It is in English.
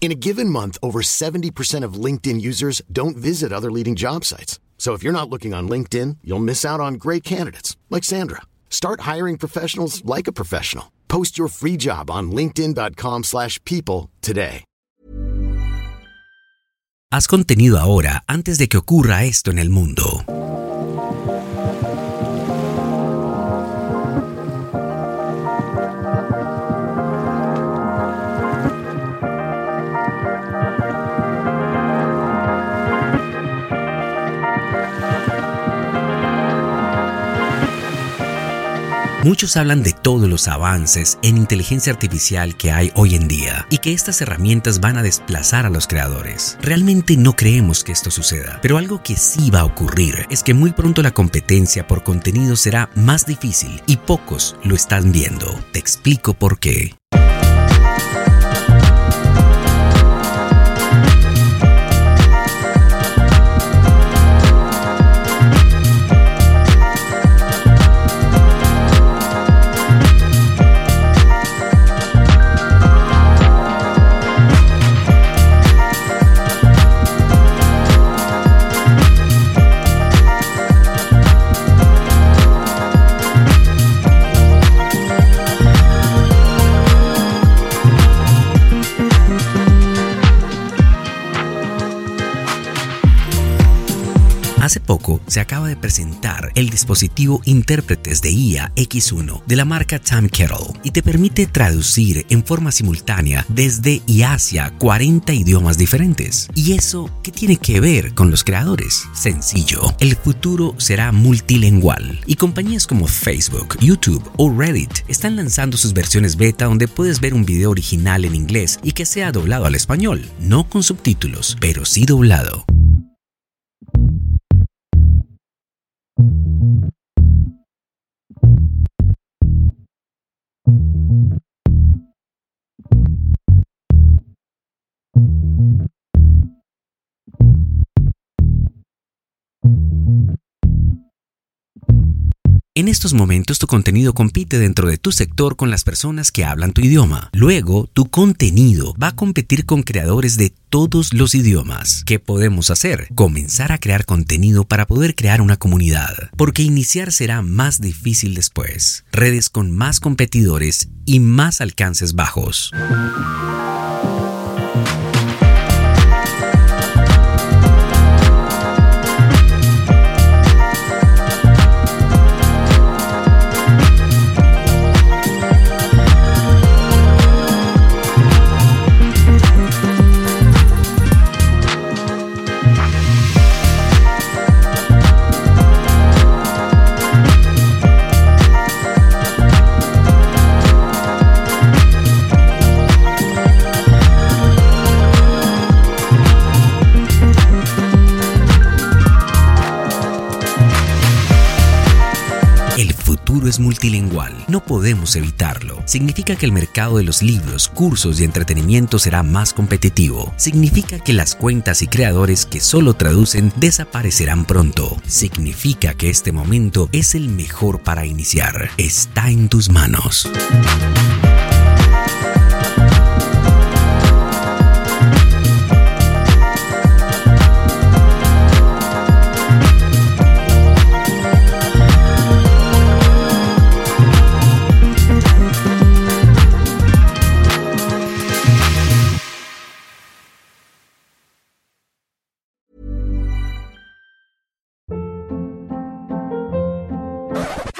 In a given month, over 70% of LinkedIn users don't visit other leading job sites. So if you're not looking on LinkedIn, you'll miss out on great candidates like Sandra. Start hiring professionals like a professional. Post your free job on linkedin.com/people today. Haz contenido ahora antes de que ocurra esto en el mundo. Muchos hablan de todos los avances en inteligencia artificial que hay hoy en día y que estas herramientas van a desplazar a los creadores. Realmente no creemos que esto suceda, pero algo que sí va a ocurrir es que muy pronto la competencia por contenido será más difícil y pocos lo están viendo. Te explico por qué. Hace poco se acaba de presentar el dispositivo Intérpretes de IA X1 de la marca Time Kettle y te permite traducir en forma simultánea desde y hacia 40 idiomas diferentes. ¿Y eso qué tiene que ver con los creadores? Sencillo, el futuro será multilingual y compañías como Facebook, YouTube o Reddit están lanzando sus versiones beta donde puedes ver un video original en inglés y que sea doblado al español, no con subtítulos, pero sí doblado. En estos momentos tu contenido compite dentro de tu sector con las personas que hablan tu idioma. Luego, tu contenido va a competir con creadores de todos los idiomas. ¿Qué podemos hacer? Comenzar a crear contenido para poder crear una comunidad, porque iniciar será más difícil después. Redes con más competidores y más alcances bajos. Multilingual, no podemos evitarlo. Significa que el mercado de los libros, cursos y entretenimiento será más competitivo. Significa que las cuentas y creadores que solo traducen desaparecerán pronto. Significa que este momento es el mejor para iniciar. Está en tus manos.